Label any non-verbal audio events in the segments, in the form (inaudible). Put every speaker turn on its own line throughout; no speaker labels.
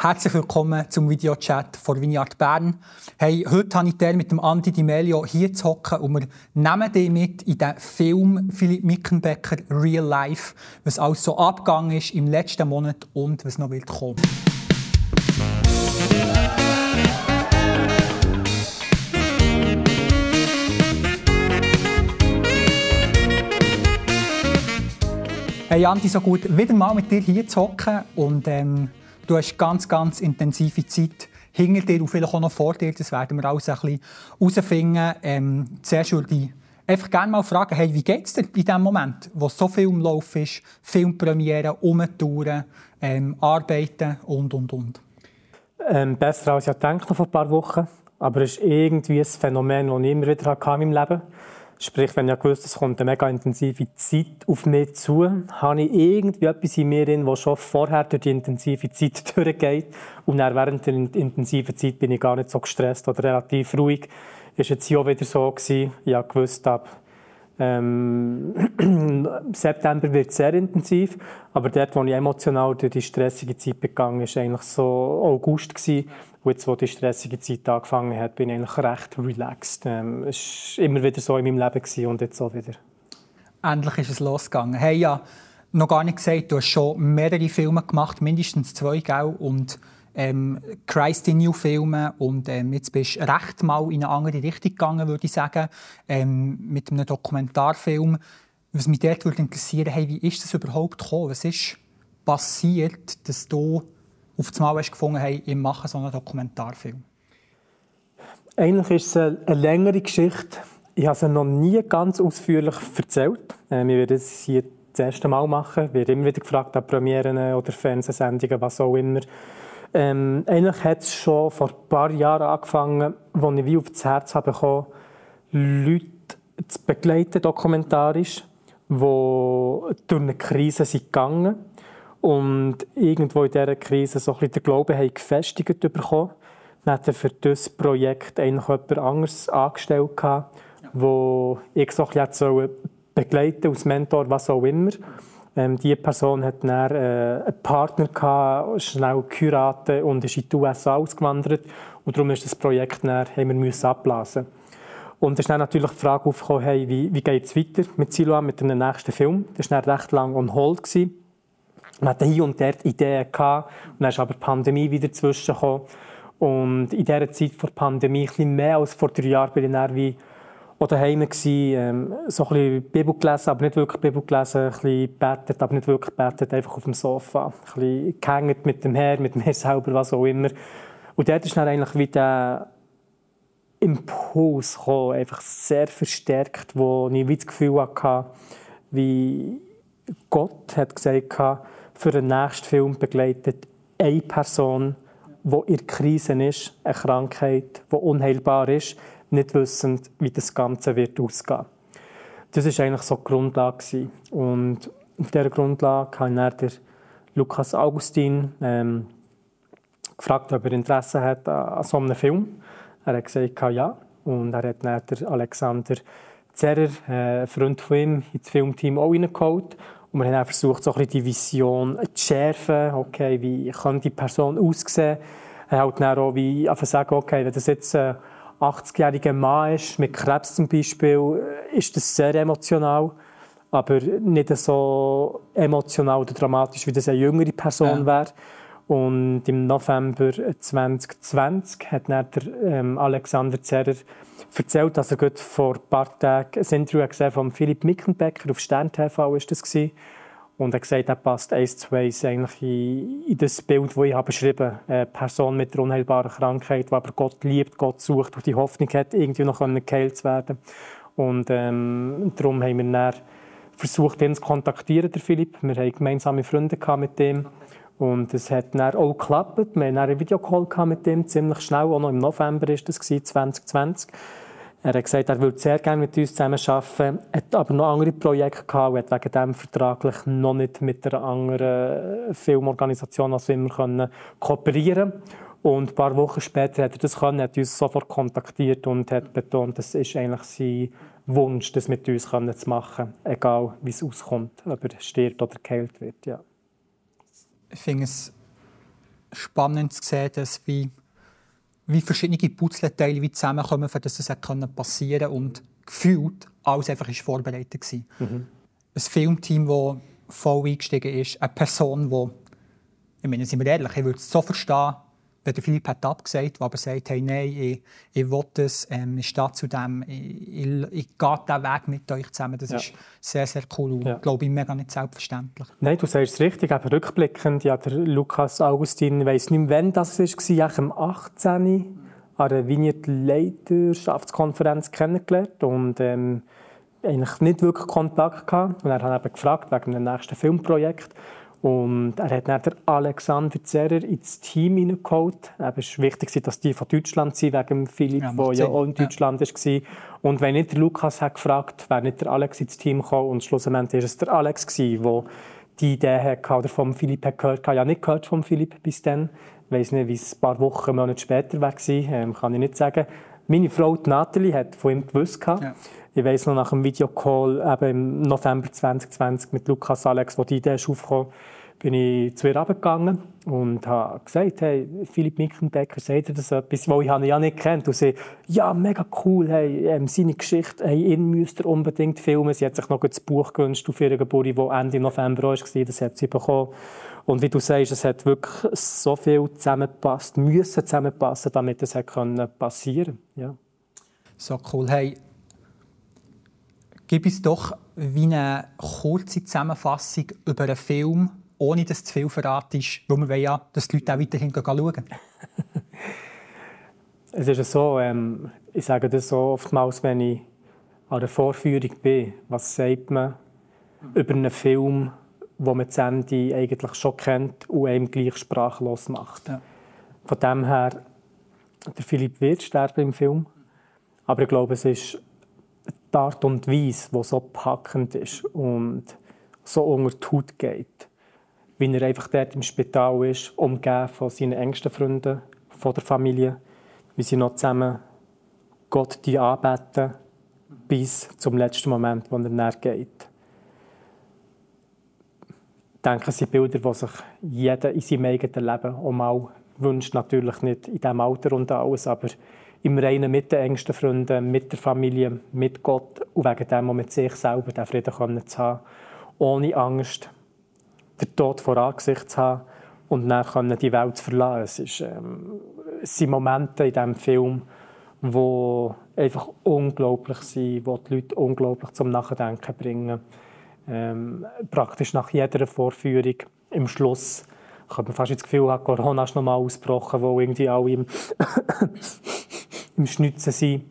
Herzlich willkommen zum Videochat von Vineyard Bern. Hey, heute habe ich mit dem Andi Di Melio hier zu hocken und wir nehmen dich mit in den Film Philipp Mickenbecker Real Life, was alles so abgegangen ist im letzten Monat und was noch wird kommen. Hey Andi, so gut, wieder mal mit dir hier zu hocken und ähm, Du hast ganz, ganz intensive Zeit hinter dir und vielleicht auch noch vor dir. Das werden wir alles ein bisschen herausfinden. Ähm, zuerst würde ich einfach gerne mal fragen, hey, wie geht es dir in dem Moment, wo so viel im Lauf ist, Filmpremiere, Umtouren, ähm, Arbeiten und, und, und?
Ähm, besser als ich gedacht noch vor ein paar Wochen. Aber es ist irgendwie ein Phänomen, das ich immer wieder hatte in meinem Leben hatte. Sprich, wenn ich gewusst es kommt eine mega intensive Zeit auf mich zu, habe ich irgendwie etwas in mir drin, das schon vorher durch die intensive Zeit (laughs) durchgeht. Und dann während der intensiven Zeit bin ich gar nicht so gestresst oder relativ ruhig. War jetzt hier auch wieder so. Gewesen. Ich wusste, ab ähm, (clears throat) September wird sehr intensiv, aber dort, wo ich emotional durch die stressige Zeit begangen ist eigentlich so August gewesen. Und jetzt, wo die stressige Zeit angefangen hat, bin ich eigentlich recht relaxed. Ähm, es war immer wieder so in meinem Leben gewesen und jetzt auch wieder.
Endlich ist es losgegangen. Hey, ja, noch gar nicht gesagt, du hast schon mehrere Filme gemacht, mindestens zwei, gell? Und ähm, Christ in New Filme und ähm, jetzt bist du recht mal in eine andere Richtung gegangen, würde ich sagen, ähm, mit einem Dokumentarfilm. Was mich dort würde interessieren, hey, wie ist das überhaupt gekommen? Was ist passiert, dass du auf das Mal hast gefunden hey, ich mache so einen Dokumentarfilm?
Eigentlich ist es eine längere Geschichte. Ich habe sie noch nie ganz ausführlich erzählt. Äh, wir werden es hier das erste Mal machen. Ich werde immer wieder gefragt an Premieren oder Fernsehsendungen, was auch immer. Ähm, eigentlich hat es schon vor ein paar Jahren angefangen, als ich wie auf das Herz habe bekommen, Leute zu begleiten, dokumentarisch, die durch eine Krise sind gegangen und irgendwo in dieser Krise so ein bisschen den Glauben haben gefestigt bekommen. Dann hat er für dieses Projekt eigentlich jemand anderes angestellt, gehabt, wo ich so ein bisschen begleiten als Mentor, was auch immer. Ähm, diese Person hat dann äh, einen Partner gehabt, schnell geheiratet und ist in die USA ausgewandert. Und darum ist das Projekt dann, haben wir abblasen. Und es ist dann natürlich die Frage aufgekommen, hey, wie, wie geht es weiter mit Siloam, mit dem nächsten Film. Das war recht lang on hold. Gewesen. Man hatte hier und dort Ideen gehabt, und dann ist aber die Pandemie wieder zwischengekommen. Und in dieser Zeit vor der Pandemie, ein bisschen mehr als vor drei Jahren, bin ich dann wie auch daheim ähm, so ein bisschen Bibel gelesen, aber nicht wirklich Bibel gelesen, ein bisschen gebetet, aber nicht wirklich gebetet, einfach auf dem Sofa. Ein bisschen gehängt mit dem Herr, mit (laughs) mir selber, was auch immer. Und dort ist dann eigentlich wie der Impuls gekommen, einfach sehr verstärkt, wo ich wie das Gefühl hatte, wie Gott hat gesagt für den nächsten Film begleitet eine Person, die in Krise ist, eine Krankheit, die unheilbar ist, nicht wissend, wie das Ganze wird ausgehen Das war eigentlich so die Grundlage. Und auf dieser Grundlage habe ich dann Lukas Augustin ähm, gefragt, ob er Interesse hat an, so einem Film. Er hat gesagt, ja. Und er hat dann Alexander Zerrer, äh, Freund von ihm, ins Filmteam auch reingeholt. Und wir haben versucht, so die Vision zu schärfen. Okay, wie kann die Person aussehen? Er hat dann auch wie sagen, okay, wenn das jetzt äh, 80-jähriger Mann ist, mit Krebs zum Beispiel, ist das sehr emotional. Aber nicht so emotional oder dramatisch, wie das eine jüngere Person ja. wäre. Und im November 2020 hat dann der, ähm, Alexander Zerrer erzählt, dass er vor ein paar Tagen ein Interview gesehen von Philipp Mickenbecker auf Stern TV ist das gewesen. Und er hat gesagt, er passt eins zu eins in, das Bild, das ich beschrieben habe. Eine Person mit einer unheilbaren Krankheit, die aber Gott liebt, Gott sucht und die Hoffnung hat, irgendwie noch geheilt zu werden. Und ähm, darum haben wir dann versucht, ihn zu kontaktieren, der Philipp. Wir hatten gemeinsame Freunde mit ihm. Und es hat dann auch geklappt. Wir hatten einen Videocall mit ihm, ziemlich schnell, auch noch im November war das 2020. Er hat gesagt, er würde sehr gerne mit uns zusammen arbeiten, hat aber noch andere Projekte gehabt und hat wegen dem vertraglich noch nicht mit einer anderen Filmorganisation als immer können kooperieren und ein paar Wochen später hat er das können, hat uns sofort kontaktiert und hat betont, das ist eigentlich sein Wunsch, das mit uns zu machen, egal wie es auskommt, ob er stirbt oder geheilt wird. Ja.
Ich finde es spannend zu sehen, dass wie, wie verschiedene Puzzleteile wie zusammenkommen, für dass es passieren konnte und gefühlt alles einfach ist vorbereitet war. Mhm. Ein Filmteam, das voll eingestiegen ist, eine Person, die, ich meine, sind wir ehrlich, ich würde es so verstehen, wenn der Philipp hat abgesagt, aber sagt, hey, nein, ich, ich will das, ähm, ich stehe zu dem, ich, ich, ich gehe diesen Weg mit euch zusammen. Das ja. ist sehr, sehr cool und, ja. glaube ich, mega nicht selbstverständlich.
Nein, du sagst es richtig, aber rückblickend, ja, der Lukas Augustin, ich weiss nicht mehr, wann das war, eigentlich am 18 an der Vignette-Leiterschaftskonferenz kennengelernt und ähm, eigentlich nicht wirklich Kontakt gehabt. Und er hat eben gefragt wegen dem nächsten Filmprojekt. Und er hat dann Alexander Zerrer ins Team hineingeholt. Es war wichtig, dass die von Deutschland sind, wegen Philipp, ja, der ja auch in Deutschland ja. war. Und wenn nicht der Lukas hat gefragt, wäre nicht der Alex ins Team gekommen. Und schlussendlich war es der Alex, der die Idee hatte oder vom Philipp hat gehört. Ich habe ja nicht gehört vom Philipp bis dann. Ich weiß nicht, wie es ein paar Wochen, Monate später war, ähm, kann ich nicht sagen. Meine Frau, die Nathalie, hat von ihm gewusst. Ja. Ich weiß noch nach dem Videocall im November 2020 mit Lukas Alex, wo die Idee ist aufgekommen bin ich zu ihr runtergegangen und habe gesagt, hey, Philipp Mickenbecker, sagt dir das etwas, weil ich ihn ja nicht kennt. Und sie, ja, mega cool, hey, ähm, seine Geschichte, hey, ihn müsst ihr unbedingt filmen. Sie hat sich noch das Buch gewünscht auf ihrer Geburt, das Ende November war, das hat sie bekommen. Und wie du sagst, es hat wirklich so viel zusammengepasst, müssen zusammenpassen, damit es passieren konnte. Ja.
So cool. Hey, gib uns doch wie eine kurze Zusammenfassung über einen Film, ohne dass zu viel verratest, weil wir wollen ja, dass die Leute auch weiterhin schauen.
es ist so, ähm, ich sage das so oftmals, wenn ich an der Vorführung bin, was sagt man über einen Film, wo man das Ende eigentlich schon kennt und einem gleich sprachlos macht. Ja. Von dem her, der Philipp wird sterben im Film, aber ich glaube, es ist die Art und Weise, die so packend ist und so unter die Haut geht. Wie er einfach dort im Spital ist, umgeben von seinen engsten Freunden, von der Familie, wie sie noch zusammen Gott die anbeten, bis zum letzten Moment, wo er näher geht. Ich denke, es sind Bilder, die sich jeder in seinem eigenen Leben auch mal wünscht. Natürlich nicht in diesem Alter und alles, aber im Reinen mit den engsten Freunden, mit der Familie, mit Gott und wegen dem, mit sich selber den Frieden zu haben. Ohne Angst, den Tod vor Angesicht zu haben und dann die Welt zu verlassen. Es, ist, ähm, es sind Momente in diesem Film, die einfach unglaublich sind, die die Leute unglaublich zum Nachdenken bringen. Ähm, praktisch nach jeder Vorführung im Schluss ich habe fast das Gefühl, Corona ist nochmal ausgebrochen, wo irgendwie alle im im Schnitzen sind.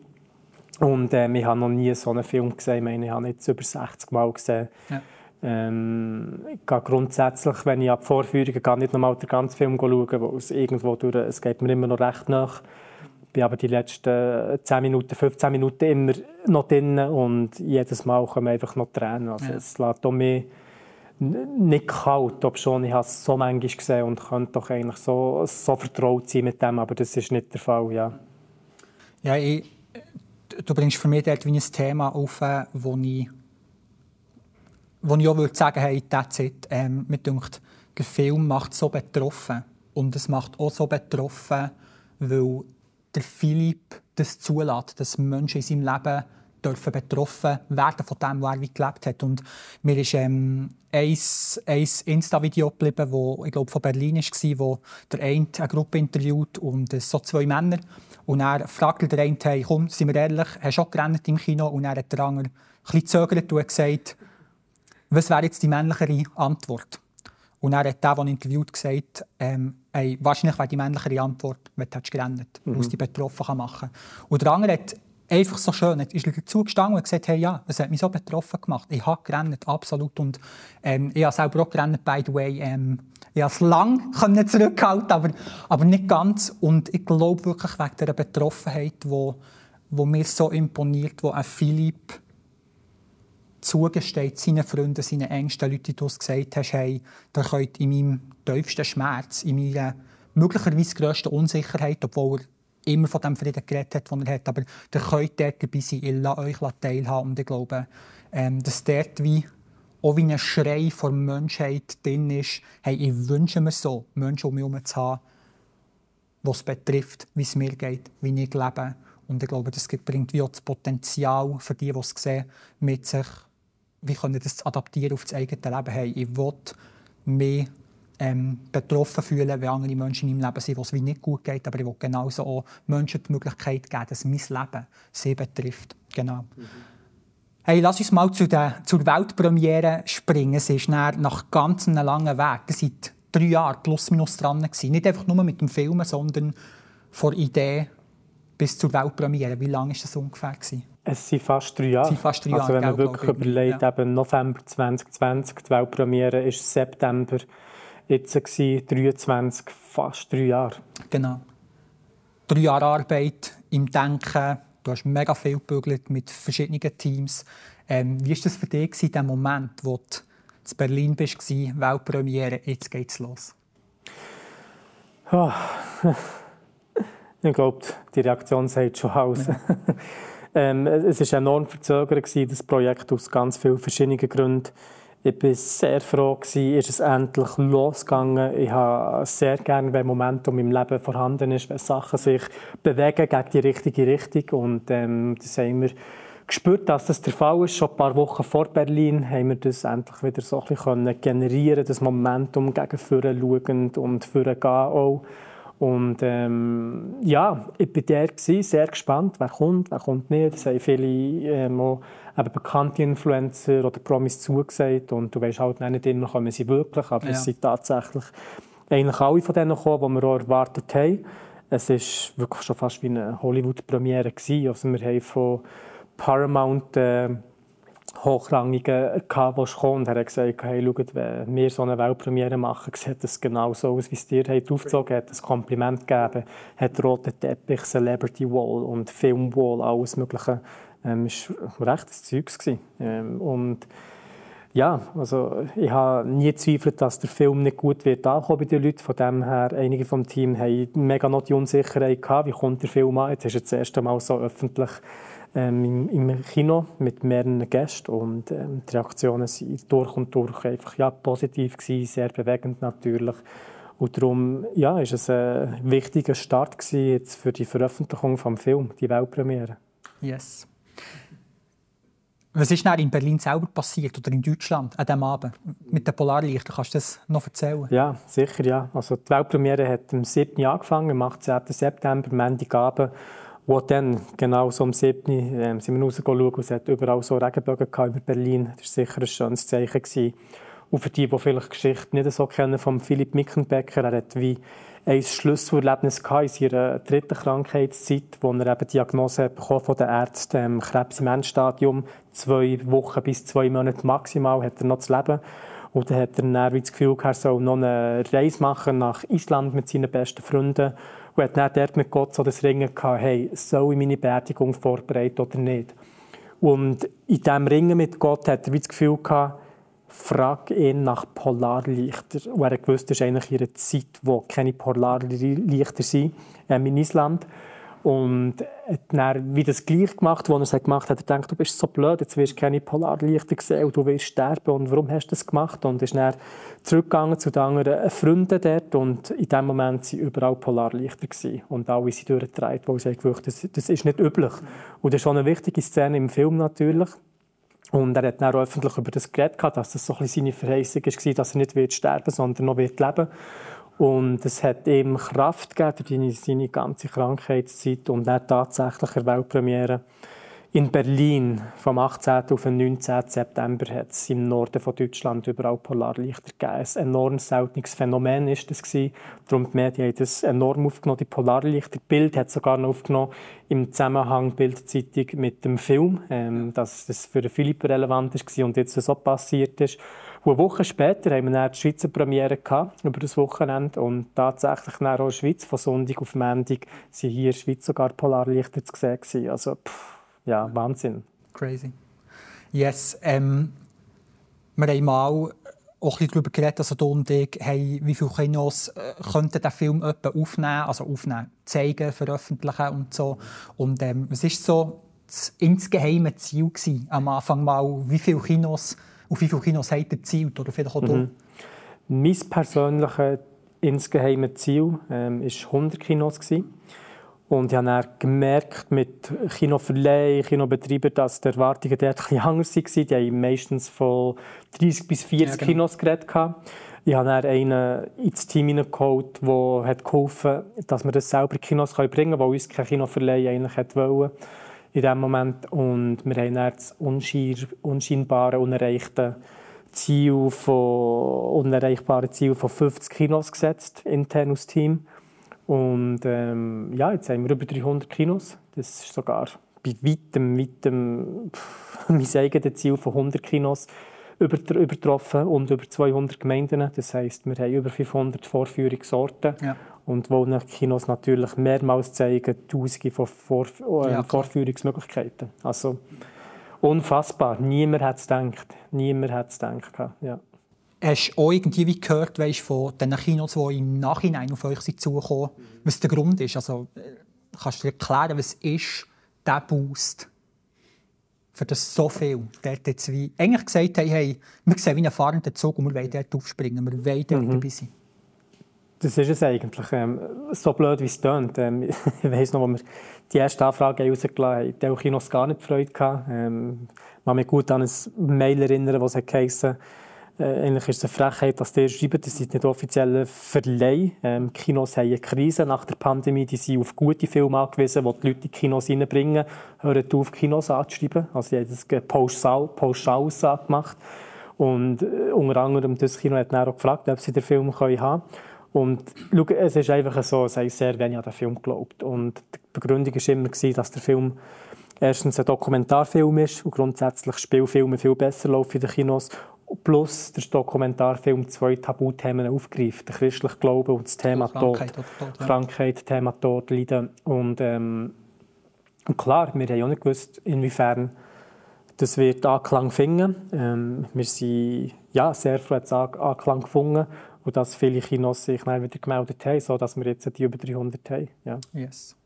Und ähm, ich habe noch nie so einen Film gesehen. Ich meine, ich habe jetzt über 60 Mal gesehen. Ja. Ähm, ich gehe grundsätzlich, wenn ich ab Vorführungen gehe, nicht nochmal den ganzen Film schauen, weil es irgendwo durch, es geht mir immer noch recht nach. Ich bin aber die letzten 10 Minuten, 15 Minuten immer noch drin und jedes Mal kommen einfach noch Tränen. Also ja. Es lässt auch mehr nicht kalt, ob schon ich habe es so manchmal gesehen und könnte doch eigentlich so, so vertraut sein mit dem, aber das ist nicht der Fall, ja.
Ja, ich, du bringst für mich dort wie ein Thema auf, äh, wo ich, wo ich auch würde sagen hey, that's it. Ähm, mir denkt, der Film macht so betroffen. Und es macht auch so betroffen, weil der Philipp das zulässt, dass Menschen in seinem Leben dürfen betroffen werden von dem, was er gelebt hat. Und mir ist ähm, ein, ein Insta-Video geblieben, das ich glaube, von Berlin war, wo der eine eine Gruppe interviewt und so zwei Männer. Und er fragt der eine, hey, komm, sind wir ehrlich, hast du auch gerannt im Kino? Und er hat der andere ein bisschen gezögert und gesagt, was wäre jetzt die männlichere Antwort? Und er hat der, der interviewt, gesagt, ähm, hey, wahrscheinlich wäre die männlichere Antwort, wenn du gerannt mhm. was die betroffen machen kann. Und der andere hat einfach so schön, ist dazu gestanden und gesagt, hey, ja, es hat mich so betroffen gemacht. Ich habe gerannt, absolut. Und ähm, ich habe selber auch gerannt, by the way. Ähm, ich konnte es lange zurückhalten, aber, aber nicht ganz. Und ich glaube wirklich wegen dieser Betroffenheit, die, die mir so imponiert, wo ein Philipp zugesteht seinen Freunden, seinen engsten Leuten, die du gesagt hast, hey, ihr könnt in meinem tiefsten Schmerz, in meiner möglicherweise grössten Unsicherheit, obwohl er immer von dem Frieden geredet hat, den er hat, aber ihr könnt dort dabei sein, ich lasse euch teilhaben. Und ich glaube, ähm, dass dort wie auch wie ein Schrei vor Menschheit drin ist, hey, ich wünsche mir so, Menschen um mich herum zu haben, was betrifft, wie es mir geht, wie ich lebe. Und ich glaube, das bringt wie auch das Potenzial für die, die es sehen, mit sich, wie können das adaptieren auf das eigene Leben. Hey, ich will mehr ähm, betroffen fühlen, wenn andere Menschen in meinem Leben sind, wo es wie nicht gut geht. Aber ich will genauso auch Menschen die Möglichkeit geben, dass mein Leben sie betrifft. Genau. Mhm. Hey, lass uns mal zu der, zur Weltpremiere springen. Es ist nach ganz einem langen Weg. Es sind drei Jahre plus minus dran. Gewesen. Nicht einfach nur mit dem Filmen, sondern von Idee bis zur Weltpremiere. Wie lange war das ungefähr? Gewesen?
Es sind fast drei Jahre.
Fast drei Jahre
also wenn man wirklich überlegt, ja. eben November 2020, die Weltpremiere ist September jetzt war 23, fast drei Jahre.
Genau. Drei Jahre Arbeit im Denken, Du hast mega viel gebügelt mit verschiedenen Teams. Ähm, wie war das für dich in dem Moment, wo du in Berlin warst, Weltpremiere, jetzt geht's los?
Oh. (laughs) ich glaube, die Reaktion sagt schon aus. Ja. (laughs) ähm, es war enorm verzögert, das Projekt, aus ganz vielen verschiedenen Gründen. Ich war sehr froh, gewesen, ist es endlich losgegangen. Ich habe sehr gerne, wenn Momentum im Leben vorhanden ist, wenn Sachen sich bewegen gegen die richtige Richtung. Und ähm, das haben wir gespürt, dass das der Fall ist. Schon ein paar Wochen vor Berlin haben wir das endlich wieder so ein bisschen generieren das Momentum gegen vorne schauend und vorne gehen auch. Und ähm, ja, ich war der, sehr gespannt, wer kommt, wer kommt nicht. Es haben viele ähm, auch eben bekannte Influencer oder Promis zugesagt und du weißt halt nicht immer, kommen sie wirklich, aber ja. es sind tatsächlich eigentlich alle von denen gekommen, die wir auch erwartet haben. Es war wirklich schon fast wie eine Hollywood-Premiere. Also wir haben von Paramount äh, Hochrangigen gehabt, die kommen. Und er hat gesagt, hey, schaut, wenn wir so eine Weltpremiere machen, sieht das genau so aus, wie es dir aufgezogen hat. ein Kompliment gegeben, hat roten Teppich, Celebrity Wall und Film Wall, alles Mögliche ähm, ist rechtes Zeugs ähm, und ja, also ich habe nie gezweifelt, dass der Film nicht gut wird ankommen bei den Leuten. Von dem her, einige vom Team haben mega noch die Unsicherheit gehabt, wie kommt der Film an. Jetzt ist er das erste Mal so öffentlich ähm, im, im, Kino mit mehreren Gästen und ähm, die Reaktionen waren durch und durch einfach ja, positiv gewesen, sehr bewegend natürlich. Und darum ja, ist es ein wichtiger Start gewesen jetzt für die Veröffentlichung des Films, die Weltpremiere.
Yes. Was ist in Berlin selber passiert oder in Deutschland an diesem Abend mit den Polarlichtern? Kannst du das noch erzählen?
Ja, sicher. Ja. Also die Weltpremiere hat am 7. angefangen, am 18. September, Montagabend. Wo dann, genau so am 7. Äh, sind wir rausgegangen und es hat überall so Regenbögen über Berlin. Das war sicher ein schönes Zeichen. Gewesen. Und für die, die vielleicht die Geschichte nicht so kennen, von Philipp Mickenbecker, er hat wie ein Schlüsselerlebnis in seiner dritten Krankheitszeit, wo er eben Diagnose von den Ärzten ähm, Krebs im Endstadium, zwei Wochen bis zwei Monate maximal, hat er noch zu leben. Und dann hat er dann das Gefühl, er soll noch eine Reise machen nach Island mit seinen besten Freunden. Und hat dann dort mit Gott so das Ringen gehabt, hey, soll ich meine Beerdigung vorbereiten oder nicht? Und in diesem Ringen mit Gott hat er das Gefühl gehabt, frag ihn nach Polarlichter. Und er wusste, es ist eigentlich ihre Zeit, wo keine Polarlichter sind ähm, in Island. Und dann wie das gleich gemacht, was er gemacht hat. Er denkt, du bist so blöd, jetzt wirst du keine Polarlichter sehen und du willst sterben. Und warum hast du das gemacht? Und ist dann zurückgegangen zu den anderen Freunden dort. Und in dem Moment waren überall Polarlichter. Gewesen. Und alle sind durchgedreht, weil sie gewusst das, das ist nicht üblich. Und das ist schon eine wichtige Szene im Film natürlich. Und er hat dann auch öffentlich über das geredet, dass das so ein bisschen seine Verheißung war, dass er nicht wird sterben sondern noch wird leben. Und es hat ihm Kraft gegeben durch seine ganze Krankheitszeit und dann tatsächlich eine Weltpremiere in Berlin vom 18. auf den 19. September hat es im Norden von Deutschland überall Polarlichter gegeben. Ein enorm seltenes Phänomen ist das gewesen. Darum die Medien haben das enorm aufgenommen. Die Polarlichter Bild hat sogar noch aufgenommen im Zusammenhang Bildzeitung mit dem Film, ähm, dass das für Philipp relevant ist und jetzt so passiert ist. Und eine Woche später haben wir dann die Schweizer Premiere gehabt, über das Wochenende und tatsächlich dann auch in der Schweiz von Sonntag auf Montag sind hier in der Schweiz sogar Polarlichter zu sehen. Also, pff ja, Wahnsinn.
Crazy. Yes, ähm, wir haben mal auch ein bisschen darüber geredet, also du und ich, hey, wie viele Kinos äh, könnten den Film aufnehmen, also aufnehmen, zeigen, veröffentlichen und so. Und ähm, was war so das insgeheime Ziel gewesen, am Anfang mal, wie viele Kinos, auf wie viele Kinos habt ihr gezielt oder vielleicht auch
mhm. Mein persönliches insgeheime Ziel ähm, 100 Kinos. Gewesen. Und ich habe dann gemerkt, mit Kinoverleih, Kinobetreibern, dass die Erwartungen dort etwas anders waren. Die haben meistens von 30 bis 40 ja, genau. Kinos geredet. Ich habe dann einen ins Team hineingeholt, der hat geholfen dass wir das selber in Kinos bringen können, weil uns kein Kinoverleih eigentlich wollte in diesem Moment. Und wir haben dann das unscheinbare, unerreichte Ziel von, unerreichbare Ziel von 50 Kinos gesetzt, intern aus Team. Und ähm, ja, jetzt haben wir über 300 Kinos. Das ist sogar bei weitem, weitem (laughs) mein eigenes Ziel von 100 Kinos übertroffen und über 200 Gemeinden. Das heisst, wir haben über 500 Vorführungsorte. Ja. Und Kinos natürlich mehrmals zeigen, Tausende von Vor äh, ja, Vorführungsmöglichkeiten. Also unfassbar. Niemand hat es gedacht. Niemand hat es gedacht. Ja.
Hast du auch irgendwie gehört weißt, von den Kinos, die im Nachhinein auf euch zukommen, was der Grund ist? Also, äh, kannst du dir erklären, was ist dieser Boost? Für das so viel dort jetzt wie eigentlich gesagt haben, hey, wir sehen wie einen fahrenden Zug und wir wollen dort aufspringen, wir wollen dort mhm. dabei sein.
Das ist es eigentlich. Ähm, so blöd, wie es tönt. Ähm, (laughs) ich weiss noch, als wir die erste Anfrage rausgelassen haben, die Kinos gar nicht Freude gehabt. Ähm, ich kann mich gut an ein Mail erinnern, das heisst, eigentlich ist es eine Frechheit, dass die schreiben, das ist nicht offizielle Verleih. Ähm, Kinos haben eine Krise nach der Pandemie, die sind auf gute Filme angewiesen, die die Leute in die Kinos reinbringen. Hören auf, Kinos anzuschreiben. Also, sie haben das pauschal, pauschal gemacht. Und äh, unter anderem das Kino hat auch gefragt, ob sie den Film haben können. Und schau, es ist einfach so, es haben sehr wenig an den Film geglaubt. Und die Begründung war immer, dass der Film erstens ein Dokumentarfilm ist und grundsätzlich Spielfilme viel besser laufen in den Kinos plus der Dokumentarfilm zwei Tabuthemen aufgreift. Der christliche Glaube und das Thema Krankheit, Tod. Tod ja. Krankheit, Thema Tod, Leiden. Und, ähm, und klar, wir haben auch nicht gewusst, inwiefern das wird Anklang finden. Ähm, wir sind ja, sehr froh, dass Anklang gefunden und dass viele Kinos sich dann wieder gemeldet haben, sodass wir jetzt die über 300 haben. Ja.
Yes.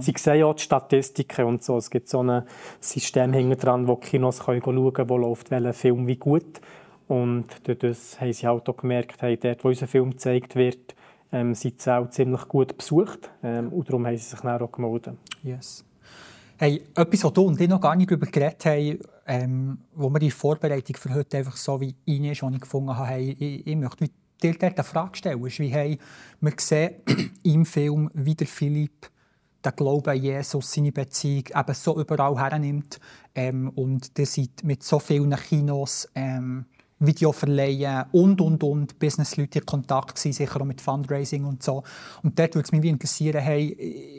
Sie sehen ja die Statistiken und so. Es gibt so ein System hinten dran, wo die Kinos können schauen können, wo läuft welcher Film wie gut. Und das haben sie halt auch gemerkt, hey, dort, wo unser Film gezeigt wird, ähm, sind sie auch ziemlich gut besucht. Ähm, und darum haben sie sich dann auch gemeldet.
Yes. Hey, etwas, was du und ich noch gar nicht darüber geredet haben, ähm, wo wir die Vorbereitung für heute einfach so wie rein ist, ich gefunden habe, hey, ich, ich möchte dir dort eine Frage stellen. Ist wie, hey, wir sehen (clears throat) im Film, wie der Philipp den Glauben an Jesus, seine Beziehung eben so überall hernimmt. Ähm, und ihr seid mit so vielen Kinos, ähm, Videoverleihen und, und, und Businessleute in Kontakt gewesen, sicher auch mit Fundraising und so. Und dort würde es mich interessieren, hey,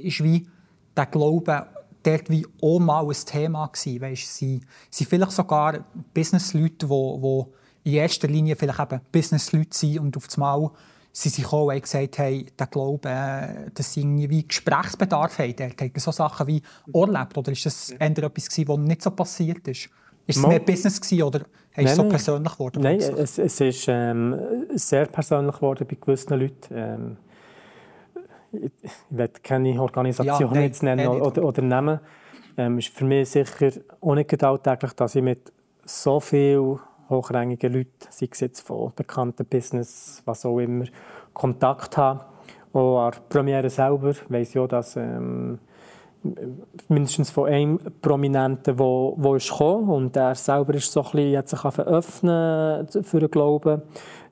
ist wie der Glaube dort wie auch mal ein Thema gewesen? Weißt, sie sind vielleicht sogar Businessleute, die, die in erster Linie vielleicht eben Businessleute sind und auf das Mal sie sich auch gesagt haben, der Glaube, äh, dass sie irgendwie Gesprächsbedarf haben. Hat so Sachen wie erlebt. Oder ist das eher etwas, was nicht so passiert ist? Ist es mehr Business gewesen, oder ist es so persönlich geworden?
Nein, es, es ist ähm, sehr persönlich geworden bei gewissen Leuten. Ähm, ich will keine Organisation ja, jetzt nennen nein, oder, oder nehmen. Ähm, ist für mich sicher auch nicht alltäglich, dass ich mit so viel hochrangige Leute, sei es jetzt von bekannten Business, was auch immer, Kontakt haben. Auch an der Premiere selber weiss ich auch, dass ähm, mindestens von einem Prominenten, der wo, wo ist gekommen und er selber ist so ein bisschen, hat sich für den Glauben.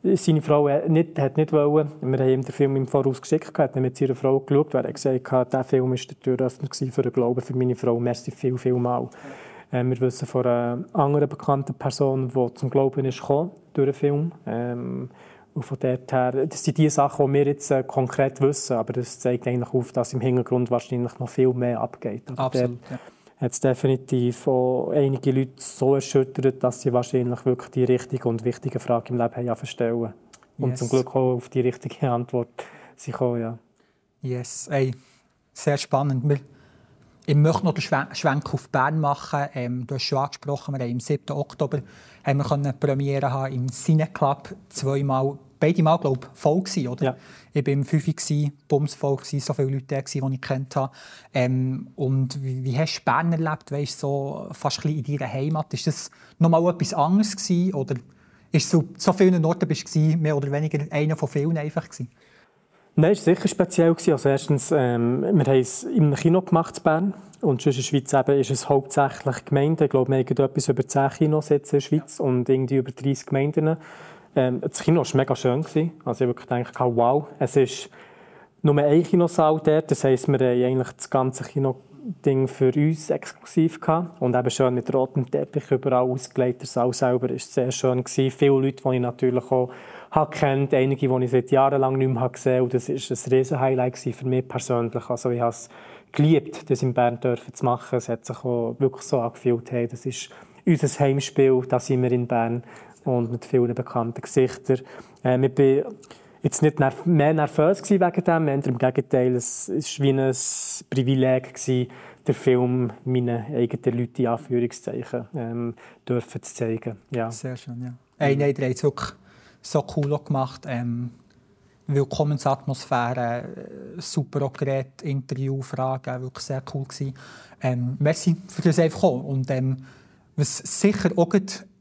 Seine Frau hat nicht, hat nicht wollen. Wir haben ihm den Film im Voraus geschickt, hat mit seiner Frau geschaut, weil er gesagt hat, dieser Film war der Türöffner für den Glauben für meine Frau. Merci viel, viel mal. Ähm, wir wissen von einer anderen bekannten Person, die zum Glauben ist gekommen, durch den Film. Ähm, und von dort her, das sind die Sachen, die wir jetzt äh, konkret wissen, aber das zeigt eigentlich auf, dass im Hintergrund wahrscheinlich noch viel mehr abgeht.
Aber Absolut, ja.
hat es definitiv auch einige Leute so erschüttert, dass sie wahrscheinlich wirklich die richtige und wichtige Frage im Leben haben stellen. Und yes. zum Glück auch auf die richtige Antwort sie kommen, ja.
Yes, Ey, sehr spannend. Ich möchte noch den Schwenk auf Bern machen. Ähm, du hast schon angesprochen, wir haben am 7. Oktober haben wir eine Premiere haben im Cineclub zweimal, beide Mal glaube ich, voll gewesen, oder? Ja. Ich war im 5 Uhr, bums voll gewesen, so viele Leute, die ich kennt habe. Ähm, und wie, wie, hast du Bern erlebt? Weißt, so fast ein in deiner Heimat. Ist das noch mal etwas anderes gewesen, oder Ist so, so vielen Orten bist du mehr oder weniger einer von vielen einfach gewesen?
Nein, es war sicher speziell. Also erstens, ähm, wir haben es im Kino gemacht in Bern. Und in der Schweiz eben ist es hauptsächlich Gemeinden. Ich glaube, wir haben etwas über 10 Kinos in der Schweiz und irgendwie über 30 Gemeinden. Ähm, das Kino war mega schön. Gewesen. Also ich wirklich gedacht, wow, es ist nur ein Kinosaal dort. Das heisst, wir haben eigentlich das ganze Kino-Ding für uns exklusiv gehabt. Und eben schön mit rotem Teppich überall ausgelegt. Der Saal selber war sehr schön. Gewesen. Viele Leute, die ich natürlich auch habe kennt, einige, die ich seit Jahren lang nicht mehr gesehen habe. Das war ein riesen Highlight für mich persönlich. Also ich habe es geliebt, das in Bern dürfen zu machen. Es hat sich auch wirklich so angefühlt, hey, das ist unser Heimspiel, da sind wir in Bern und mit vielen bekannten Gesichtern. Ich bin jetzt nicht nerv mehr nervös wegen dem, eher im Gegenteil, es war wie ein Privileg, gewesen, den Film meinen eigenen Leuten in Anführungszeichen ähm, dürfen zu zeigen. Ja.
Sehr schön, ja. Hey, nein, der hat wirklich so cool gemacht. Ähm, Willkommensatmosphäre, äh, super auch Interview, Fragen, wirklich sehr cool gewesen. Ähm, merci für das einfach auch. Und ähm, was sicher auch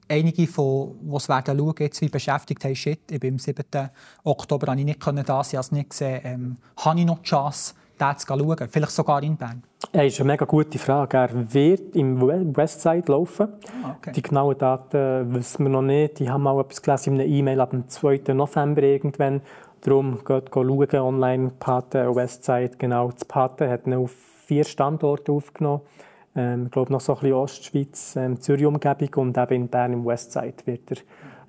einige von, die es werden schauen, jetzt wie beschäftigt haben, shit, ich bin am 7. Oktober, habe ich nicht können da sein, habe es nicht gesehen, ähm, habe ich noch die Chance, den zu schauen, vielleicht sogar in Bern?
Das ist eine mega gute Frage. Er wird im Westside laufen. Ah, okay. Die genauen Daten wissen wir noch nicht. Die haben mal etwas gelesen in einer E-Mail ab dem 2. November irgendwann. Darum geht schauen, online Pate Westside. Genau, das Pate hat auf vier Standorte aufgenommen. Ähm, ich glaube noch so ein bisschen Ostschweiz, ähm, Zürich-Umgebung und eben in Bern im Westside wird er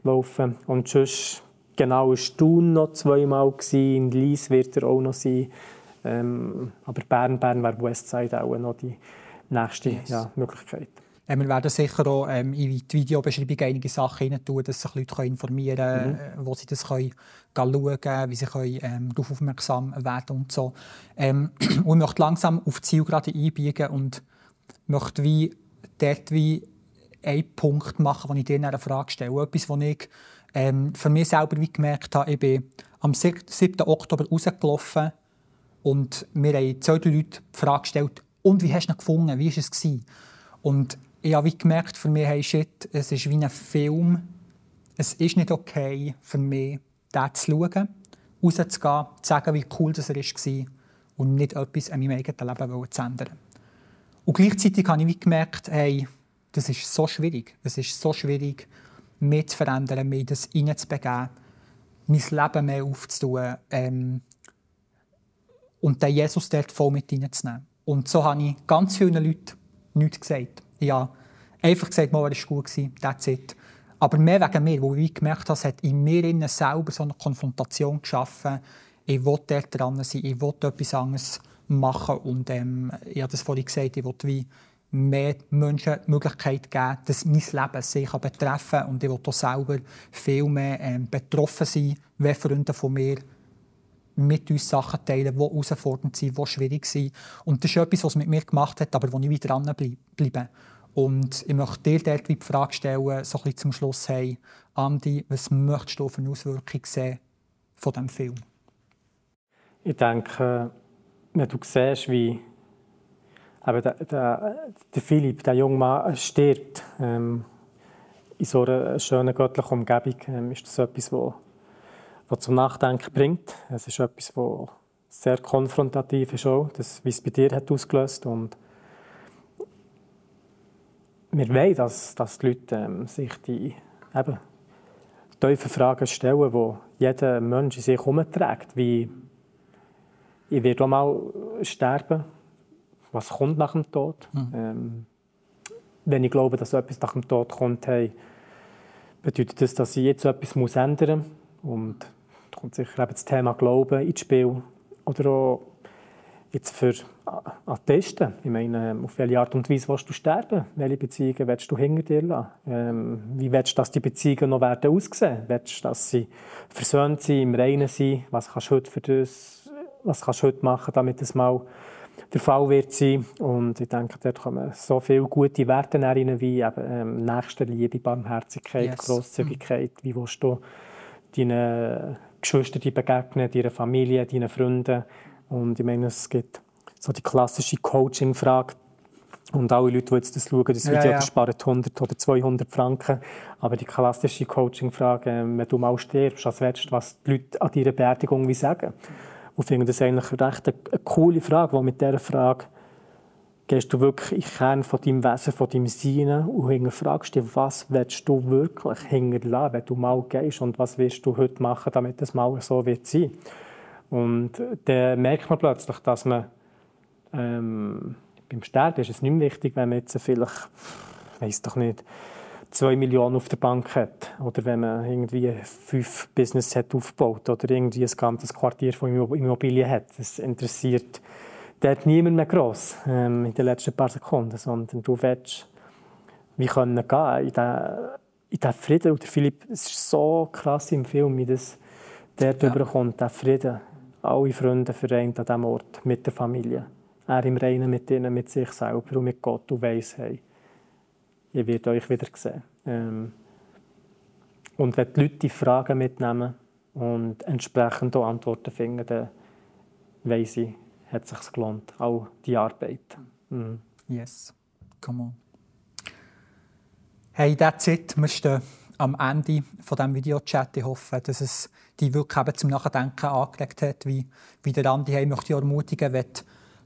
laufen. Und sonst, genau, in Thun noch zweimal gewesen, in Lies wird er auch noch sein. Ähm, aber Bern, Bern wäre Westside auch noch die nächste yes. ja, Möglichkeit.
Äh, wir werden sicher auch ähm, in die Videobeschreibung einige Sachen rein tun, dass sich Leute informieren können, mhm. Äh, wo sie das können schauen können, wie sie können, ähm, darauf aufmerksam werden und so. Ähm, (clears throat) und möchte langsam auf das Ziel gerade einbiegen und möchte wie dort wie einen Punkt machen, wo ich dir eine Frage stelle. Etwas, was ich ähm, für mich selber wie gemerkt habe, ich bin am 7. Oktober rausgelaufen und mir haben zwei Leute die Frage gestellt, und wie hast du ihn gefunden, wie war es? Gewesen? Und ich habe gemerkt, für mich, hey, shit, es ist wie ein Film. Es ist nicht okay für mich, den zu schauen, rauszugehen, zu sagen, wie cool das er war und nicht etwas an meinem eigenen Leben zu ändern. Und gleichzeitig habe ich gemerkt, hey, das ist so schwierig. Es ist so schwierig, mich zu verändern, mich in das hineinzubegeben, mein Leben mehr aufzutun ähm, und den Jesus dort voll mit hineinzunehmen. Und so habe ich ganz vielen Leuten nichts gesagt. Ich habe einfach gesagt, mal, er war gut, that's it. Aber mehr wegen mir, wo ich gemerkt habe, es hat in mir selber so eine Konfrontation geschaffen. Ich will dort dran sein, ich will etwas anderes machen. Und ähm, ich habe das vorhin gesagt, ich will wie mehr Menschen die Möglichkeit geben, dass mein Leben sich betreffen kann. Und ich will auch selber viel mehr ähm, betroffen sein, wenn Freunde von mir mit uns Sachen teilen, die herausfordernd sind, die schwierig sind. Und das ist etwas, was es mit mir gemacht hat, aber wo ich wieder dranbleibe. Und ich möchte dir dort die Frage stellen, so ein zum Schluss, hey, Andi, was möchtest du für eine Auswirkung sehen von diesem Film?
Ich denke, wenn du siehst, wie aber der, der, der Philipp, der junge Mann, stirbt ähm, in so einer schönen göttlichen Umgebung, ähm, ist das etwas, was was zum Nachdenken bringt. Es ist etwas, das sehr konfrontativ ist, auch, das, wie es bei dir hat ausgelöst und wir wollen, dass, dass die Leute ähm, sich die eben, tiefen Fragen stellen, die jeder Mensch in sich herumträgt. Wie, ich werde auch mal sterben. Was kommt nach dem Tod? Mhm. Ähm, wenn ich glaube, dass etwas nach dem Tod kommt, hey, bedeutet das, dass ich jetzt etwas ändern muss. Und kommt sicher eben das Thema Glauben ins Spiel. Oder auch jetzt für Attesten. Ich meine, auf welche Art und Weise willst du sterben? Welche Beziehungen willst du hinter dir lassen? Ähm, wie willst du, dass die Beziehungen noch werden aussehen? Willst du, dass sie versöhnt sind, im Reinen sind? Was kannst du heute, für das, was kannst du heute machen, damit es mal der Fall wird sein? Und ich denke, dort kommen so viele gute Werte rein, wie eben, ähm, Nächstenliebe, Barmherzigkeit, yes. Grosszügigkeit. Wie willst du deinen Geschwistern begegnen, deiner Familie, deinen Freunden. Und ich meine, es gibt so die klassische Coaching-Frage, Und alle Leute, die jetzt das schauen, das Video, ja, ja. sparen 100 oder 200 Franken. Aber die klassische Coaching-Frage, ähm, wenn du mal stirbst, als letztes, was die Leute an deiner Beerdigung wie sagen. Und ich finde das eigentlich recht eine, eine coole Frage, weil mit dieser Frage gehst du wirklich in den Kern von deinem Wesen, von deinem Sein und fragst dich, was willst du wirklich hinterlassen, wenn du mal gehst und was willst du heute machen, damit es mal so wird sein. Und dann merkt man plötzlich, dass man ähm, beim Sterben ist es nicht mehr wichtig, wenn man jetzt vielleicht, weiß doch nicht, zwei Millionen auf der Bank hat oder wenn man irgendwie fünf Business hat aufgebaut oder irgendwie ein ganzes Quartier von Immobilien hat. Das interessiert dort niemand mehr gross ähm, in den letzten paar Sekunden, sondern du willst wie können gehen in diesen Frieden. Und der Philipp, es ist so krass im Film, wie das dort ja. überkommt, der Frieden. Alle Freunde vereint an diesem Ort, mit der Familie. Er im Reinen mit ihnen, mit sich selber und mit Gott und weiss, hey, ihr werdet euch wieder sehen. Ähm, und wenn die Leute die Fragen mitnehmen und entsprechend auch Antworten finden, dann weiss ich, hat es sich gelohnt, auch die Arbeit.
Mhm. Yes, come on. Hey, that's it. Wir stehen am Ende von diesem Videochat. Ich hoffe, dass es dich wirklich zum Nachdenken angelegt hat, wie, wie der Andi hey, möchte ich ermutigen, wenn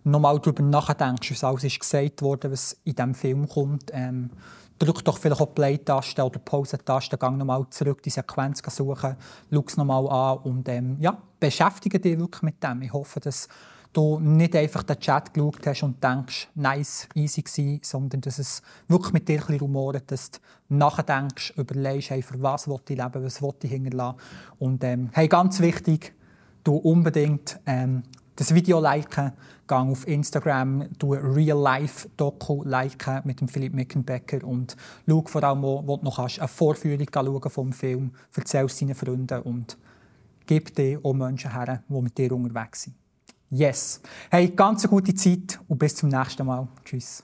nochmal darüber nachdenkst, was alles gesagt wurde, was in diesem Film kommt. Ähm, drück doch vielleicht auch Play-Taste oder Pause-Taste, gang nochmal zurück, die Sequenz suchen, schau es nochmal an und ähm, ja, beschäftige dich wirklich mit dem. Ich hoffe, dass du nicht einfach den Chat geschaut hast und denkst, nice, easy gewesen, sondern dass es wirklich mit dir ein bisschen rumort, dass du nachdenkst, überlegst, hey, für was will ich leben, was will ich hinterlassen. Und ähm, hey, ganz wichtig, du unbedingt ähm, das Video liken, geh auf Instagram, du Real-Life-Doku liken mit dem Philipp Mickenbecker und schau vor allem, wo, wo du noch kannst, eine Vorführung schauen vom Film, erzähl es deinen Freunden und gib dir auch Menschen her, die mit dir unterwegs sind. Yes. Hey, ganz eine gute Zeit und bis zum nächsten Mal. Tschüss.